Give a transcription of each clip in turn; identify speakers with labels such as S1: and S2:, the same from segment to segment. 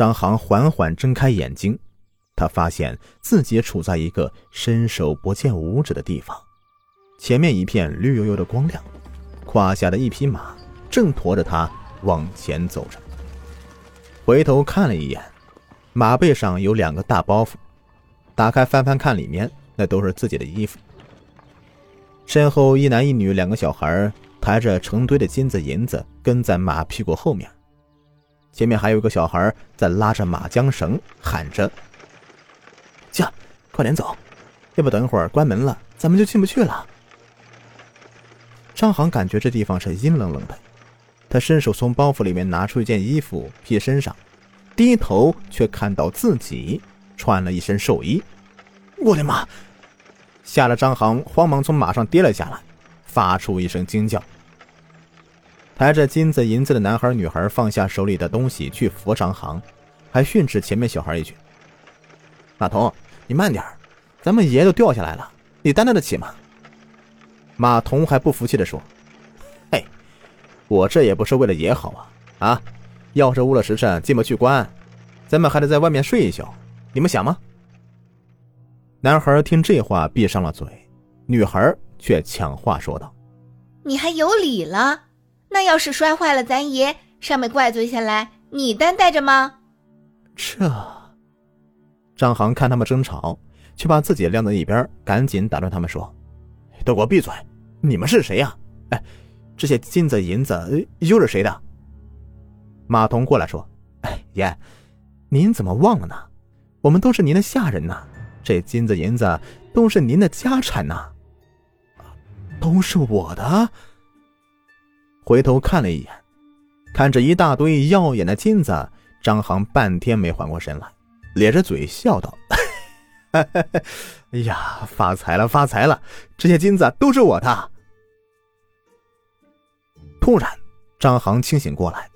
S1: 张航缓缓睁开眼睛，他发现自己处在一个伸手不见五指的地方，前面一片绿油油的光亮，胯下的一匹马正驮着他往前走着。回头看了一眼，马背上有两个大包袱，打开翻翻看，里面那都是自己的衣服。身后一男一女两个小孩抬着成堆的金子银子跟在马屁股后面。前面还有一个小孩在拉着马缰绳，喊着：“驾，快点走，要不等会儿关门了，咱们就进不去了。”张航感觉这地方是阴冷冷的，他伸手从包袱里面拿出一件衣服披身上，低头却看到自己穿了一身寿衣。我的妈！吓得张航慌忙从马上跌了下来，发出一声惊叫。抬着金子银子的男孩女孩放下手里的东西去扶张航，还训斥前面小孩一句：“马童，你慢点咱们爷都掉下来了，你担当得起吗？”马童还不服气的说：“嘿，我这也不是为了爷好啊！啊，要是误了时辰进不去关，咱们还得在外面睡一宿，你们想吗？”男孩听这话闭上了嘴，女孩却抢话说道：“
S2: 你还有理了？”那要是摔坏了，咱爷上面怪罪下来，你担待着吗？
S1: 这，张航看他们争吵，却把自己晾在一边，赶紧打断他们说：“都给我闭嘴！你们是谁呀？哎，这些金子银子又是谁的？”马童过来说：“哎，爷，您怎么忘了呢？我们都是您的下人呐，这金子银子都是您的家产呐，都是我的。”回头看了一眼，看着一大堆耀眼的金子，张航半天没缓过神来，咧着嘴笑道：“哎呀，发财了，发财了！这些金子都是我的。”突然，张航清醒过来，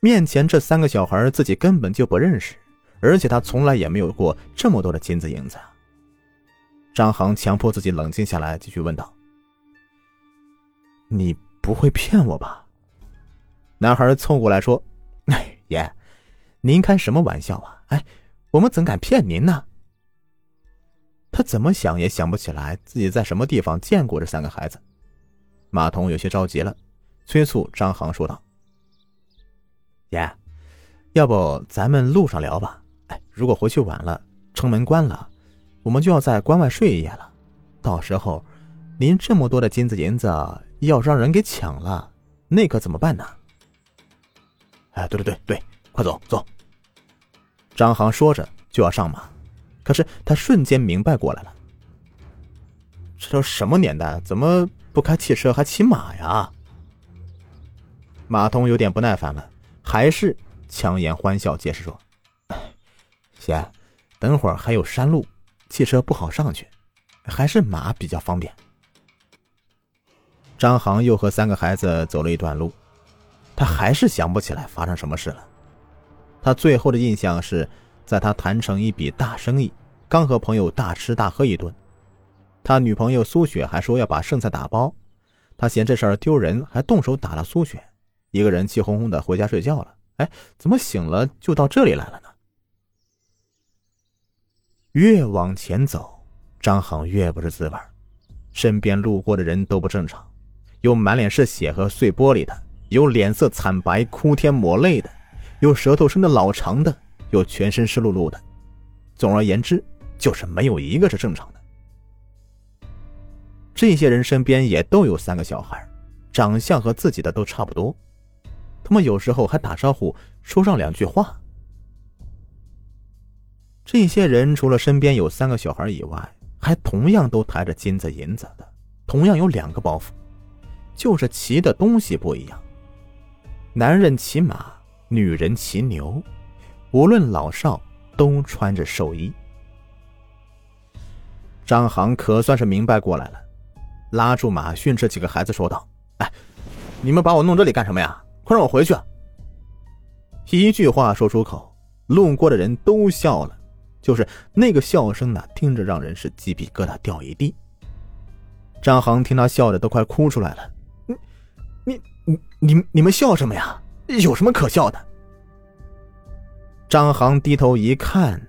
S1: 面前这三个小孩自己根本就不认识，而且他从来也没有过这么多的金子银子。张航强迫自己冷静下来，继续问道：“你？”不会骗我吧？男孩凑过来说：“哎，爷，您开什么玩笑啊？哎，我们怎敢骗您呢？”他怎么想也想不起来自己在什么地方见过这三个孩子。马童有些着急了，催促张航说道：“爷，要不咱们路上聊吧？哎，如果回去晚了，城门关了，我们就要在关外睡一夜了。到时候，您这么多的金子银子……”要让人给抢了，那可怎么办呢？哎，对对对对，快走走！张航说着就要上马，可是他瞬间明白过来了：这都什么年代，怎么不开汽车还骑马呀？马童有点不耐烦了，还是强颜欢笑解释说：“姐，等会儿还有山路，汽车不好上去，还是马比较方便。”张航又和三个孩子走了一段路，他还是想不起来发生什么事了。他最后的印象是，在他谈成一笔大生意，刚和朋友大吃大喝一顿，他女朋友苏雪还说要把剩菜打包，他嫌这事儿丢人，还动手打了苏雪，一个人气哄哄的回家睡觉了。哎，怎么醒了就到这里来了呢？越往前走，张航越不是滋味身边路过的人都不正常。有满脸是血和碎玻璃的，有脸色惨白、哭天抹泪的，有舌头伸的老长的，有全身湿漉漉的。总而言之，就是没有一个是正常的。这些人身边也都有三个小孩，长相和自己的都差不多。他们有时候还打招呼，说上两句话。这些人除了身边有三个小孩以外，还同样都抬着金子银子的，同样有两个包袱。就是骑的东西不一样，男人骑马，女人骑牛，无论老少都穿着寿衣。张航可算是明白过来了，拉住马训斥几个孩子说道：“哎，你们把我弄这里干什么呀？快让我回去！”一句话说出口，路过的人都笑了，就是那个笑声呢，听着让人是鸡皮疙瘩掉一地。张航听他笑的都快哭出来了。你你你们笑什么呀？有什么可笑的？张航低头一看，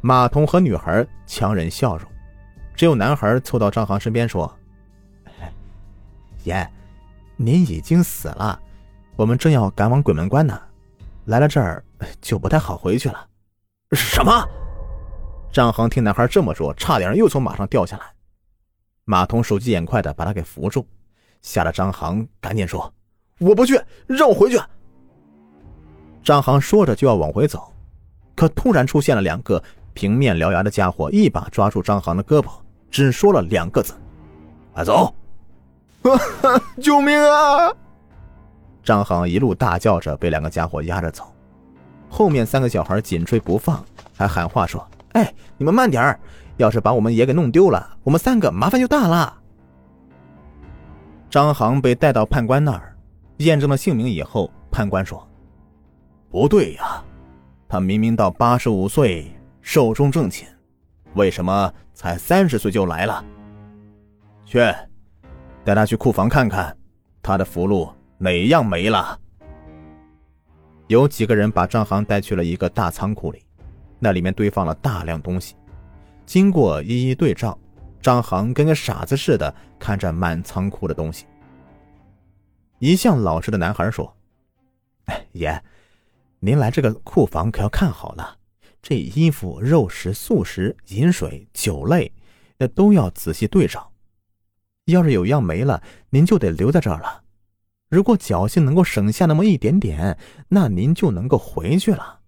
S1: 马童和女孩强忍笑容，只有男孩凑到张航身边说：“爷，您已经死了，我们正要赶往鬼门关呢，来了这儿就不太好回去了。”
S3: 什么？
S1: 张航听男孩这么说，差点又从马上掉下来。马童手疾眼快的把他给扶住，吓得张航赶紧说：“我不去，让我回去。”张航说着就要往回走，可突然出现了两个平面獠牙的家伙，一把抓住张航的胳膊，只说了两个字：“
S3: 快走！”
S1: 救命啊！张航一路大叫着被两个家伙压着走，后面三个小孩紧追不放，还喊话说：“哎，你们慢点儿！要是把我们也给弄丢了，我们三个麻烦就大了。”张航被带到判官那儿，验证了姓名以后，判官说。不对呀，他明明到八十五岁寿终正寝，为什么才三十岁就来了？去，带他去库房看看，他的符箓哪样没了？有几个人把张航带去了一个大仓库里，那里面堆放了大量东西。经过一一对照，张航跟个傻子似的看着满仓库的东西。一向老实的男孩说：“哎，爷。”您来这个库房可要看好了，这衣服、肉食、素食、饮水、酒类，那都要仔细对照。要是有样没了，您就得留在这儿了。如果侥幸能够省下那么一点点，那您就能够回去了。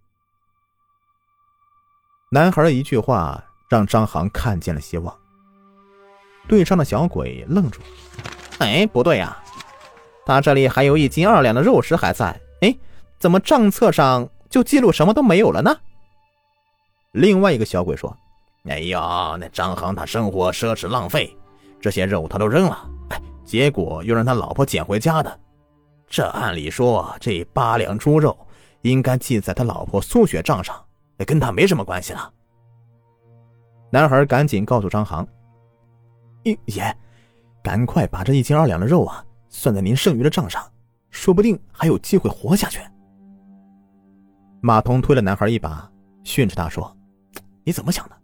S1: 男孩的一句话让张航看见了希望。对上的小鬼愣住，哎，不对呀，他这里还有一斤二两的肉食还在，哎。怎么账册上就记录什么都没有了呢？另外一个小鬼说：“
S3: 哎呀，那张航他生活奢侈浪费，这些肉他都扔了，哎，结果又让他老婆捡回家的。这按理说，这八两猪肉应该记在他老婆苏雪账上，跟他没什么关系了。”
S1: 男孩赶紧告诉张航：“爷，赶快把这一斤二两的肉啊算在您剩余的账上，说不定还有机会活下去。”马童推了男孩一把，训斥他说：“你怎么想的？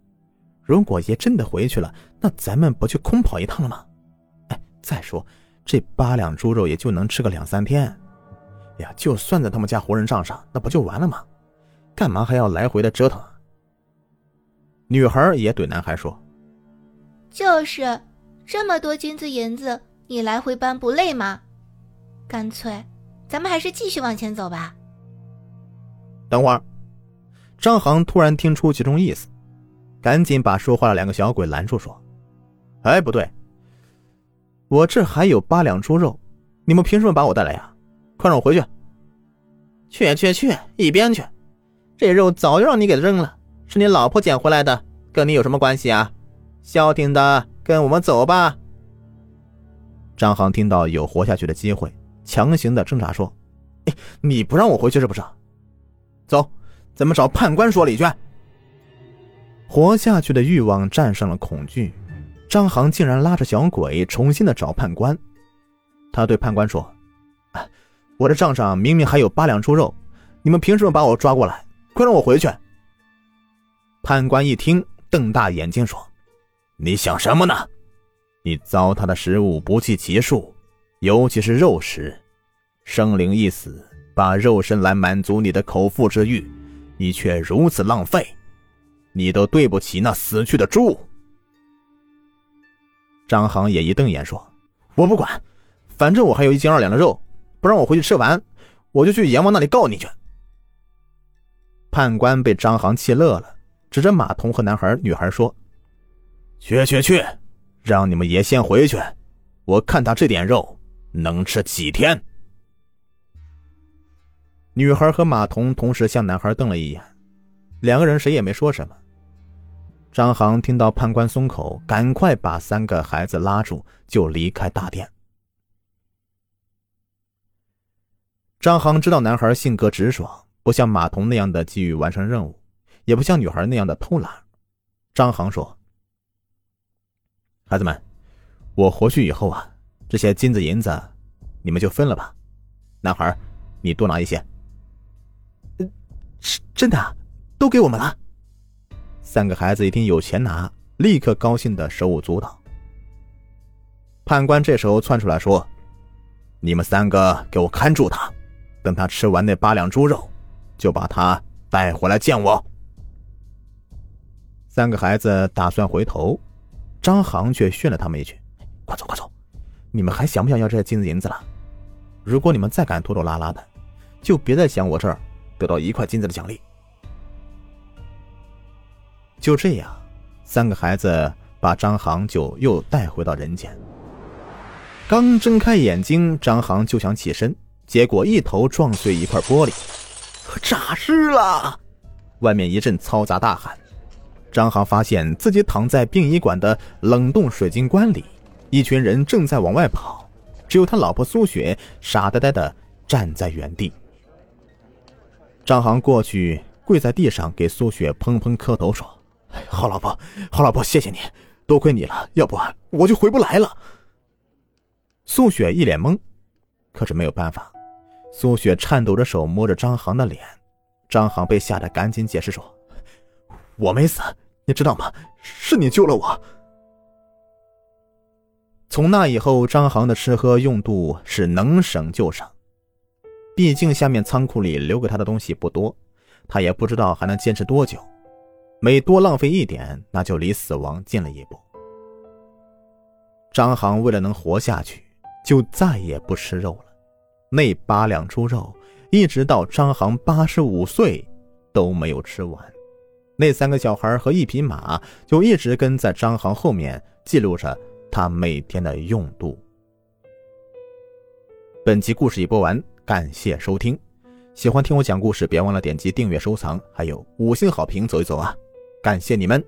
S1: 如果爷真的回去了，那咱们不就空跑一趟了吗？哎，再说这八两猪肉也就能吃个两三天，呀，就算在他们家活人账上，那不就完了吗？干嘛还要来回的折腾？”女孩也怼男孩说：“
S2: 就是这么多金子银子，你来回搬不累吗？干脆，咱们还是继续往前走吧。”
S1: 等会儿，张航突然听出其中意思，赶紧把说话的两个小鬼拦住，说：“哎，不对，我这还有八两猪肉，你们凭什么把我带来呀？快让我回去！
S4: 去去去，一边去！这肉早就让你给扔了，是你老婆捡回来的，跟你有什么关系啊？消停的，跟我们走吧。”
S1: 张航听到有活下去的机会，强行的挣扎说：“哎，你不让我回去是不是？”走，咱们找判官说理去。活下去的欲望战胜了恐惧，张航竟然拉着小鬼重新的找判官。他对判官说：“啊我的账上明明还有八两猪肉，你们凭什么把我抓过来？快让我回去！”判官一听，瞪大眼睛说：“
S3: 你想什么呢？你糟蹋的食物不计其数，尤其是肉食，生灵一死。”把肉身来满足你的口腹之欲，你却如此浪费，你都对不起那死去的猪。
S1: 张航也一瞪眼说：“我不管，反正我还有一斤二两的肉，不让我回去吃完，我就去阎王那里告你去。”判官被张航气乐了，指着马童和男孩、女孩说：“
S3: 去去去，让你们爷先回去，我看他这点肉能吃几天。”
S1: 女孩和马童同时向男孩瞪了一眼，两个人谁也没说什么。张航听到判官松口，赶快把三个孩子拉住，就离开大殿。张航知道男孩性格直爽，不像马童那样的急于完成任务，也不像女孩那样的偷懒。张航说：“孩子们，我回去以后啊，这些金子银子，你们就分了吧。男孩，你多拿一些。”
S4: 真的，都给我们了。
S1: 三个孩子一听有钱拿，立刻高兴的手舞足蹈。判官这时候窜出来说：“你们三个给我看住他，等他吃完那八两猪肉，就把他带回来见我。”三个孩子打算回头，张航却训了他们一句：“快走，快走！你们还想不想要这些金子银子了？如果你们再敢拖拖拉拉的，就别再想我这儿得到一块金子的奖励。”就这样，三个孩子把张航就又带回到人间。刚睁开眼睛，张航就想起身，结果一头撞碎一块玻璃，
S4: 诈尸了！
S1: 外面一阵嘈杂大喊。张航发现自己躺在殡仪馆的冷冻水晶棺里，一群人正在往外跑，只有他老婆苏雪傻呆呆的站在原地。张航过去跪在地上，给苏雪砰砰磕头说。好老婆，好老婆，谢谢你，多亏你了，要不我就回不来了。苏雪一脸懵，可是没有办法。苏雪颤抖着手摸着张航的脸，张航被吓得赶紧解释说：“我没死，你知道吗？是你救了我。”从那以后，张航的吃喝用度是能省就省，毕竟下面仓库里留给他的东西不多，他也不知道还能坚持多久。每多浪费一点，那就离死亡近了一步。张航为了能活下去，就再也不吃肉了。那八两猪肉，一直到张航八十五岁都没有吃完。那三个小孩和一匹马，就一直跟在张航后面，记录着他每天的用度。本集故事已播完，感谢收听。喜欢听我讲故事，别忘了点击订阅、收藏，还有五星好评，走一走啊！感谢你们。